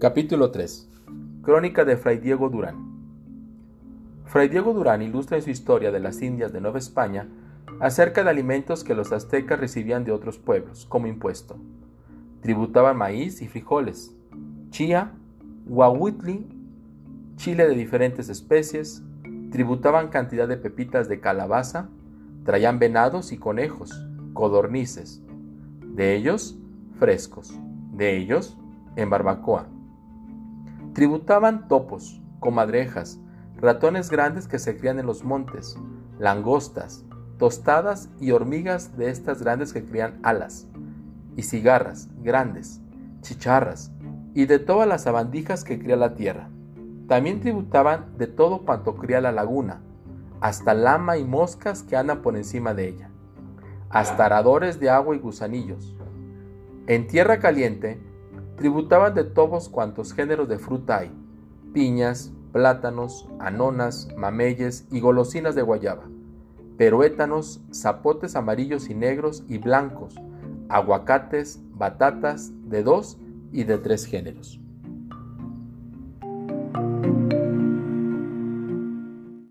Capítulo 3 Crónica de Fray Diego Durán Fray Diego Durán ilustra en su historia de las Indias de Nueva España acerca de alimentos que los aztecas recibían de otros pueblos como impuesto. Tributaban maíz y frijoles, chía, guahuitli, chile de diferentes especies, tributaban cantidad de pepitas de calabaza, traían venados y conejos, codornices, de ellos frescos, de ellos en barbacoa. Tributaban topos, comadrejas, ratones grandes que se crían en los montes, langostas, tostadas y hormigas de estas grandes que crían alas, y cigarras grandes, chicharras, y de todas las sabandijas que cría la tierra. También tributaban de todo cuanto cría la laguna, hasta lama y moscas que andan por encima de ella hasta aradores de agua y gusanillos. En tierra caliente, tributaban de todos cuantos géneros de fruta hay, piñas, plátanos, anonas, mameyes y golosinas de guayaba, peruétanos, zapotes amarillos y negros y blancos, aguacates, batatas de dos y de tres géneros.